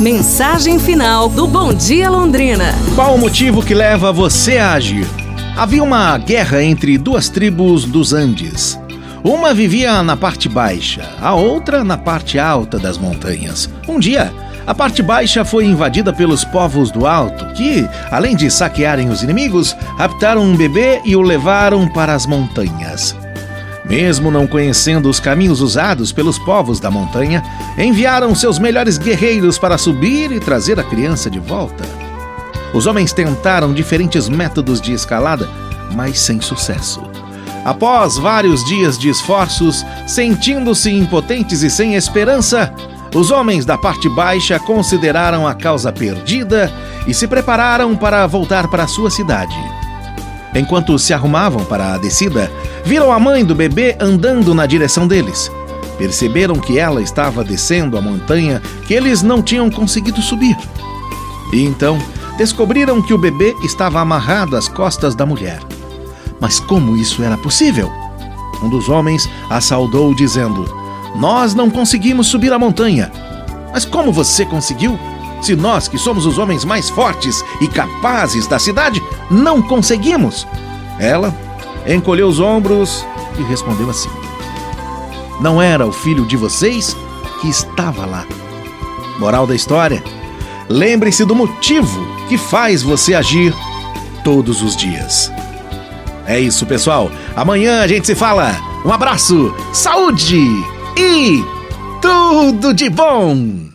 Mensagem final do Bom Dia Londrina. Qual o motivo que leva você a agir? Havia uma guerra entre duas tribos dos Andes. Uma vivia na parte baixa, a outra na parte alta das montanhas. Um dia, a parte baixa foi invadida pelos povos do alto, que, além de saquearem os inimigos, raptaram um bebê e o levaram para as montanhas. Mesmo não conhecendo os caminhos usados pelos povos da montanha, enviaram seus melhores guerreiros para subir e trazer a criança de volta. Os homens tentaram diferentes métodos de escalada, mas sem sucesso. Após vários dias de esforços, sentindo-se impotentes e sem esperança, os homens da parte baixa consideraram a causa perdida e se prepararam para voltar para sua cidade. Enquanto se arrumavam para a descida, viram a mãe do bebê andando na direção deles. Perceberam que ela estava descendo a montanha que eles não tinham conseguido subir. E então descobriram que o bebê estava amarrado às costas da mulher. Mas como isso era possível? Um dos homens a saudou, dizendo: Nós não conseguimos subir a montanha. Mas como você conseguiu? Se nós, que somos os homens mais fortes e capazes da cidade, não conseguimos? Ela encolheu os ombros e respondeu assim: Não era o filho de vocês que estava lá. Moral da história: lembre-se do motivo que faz você agir todos os dias. É isso, pessoal. Amanhã a gente se fala. Um abraço, saúde e tudo de bom!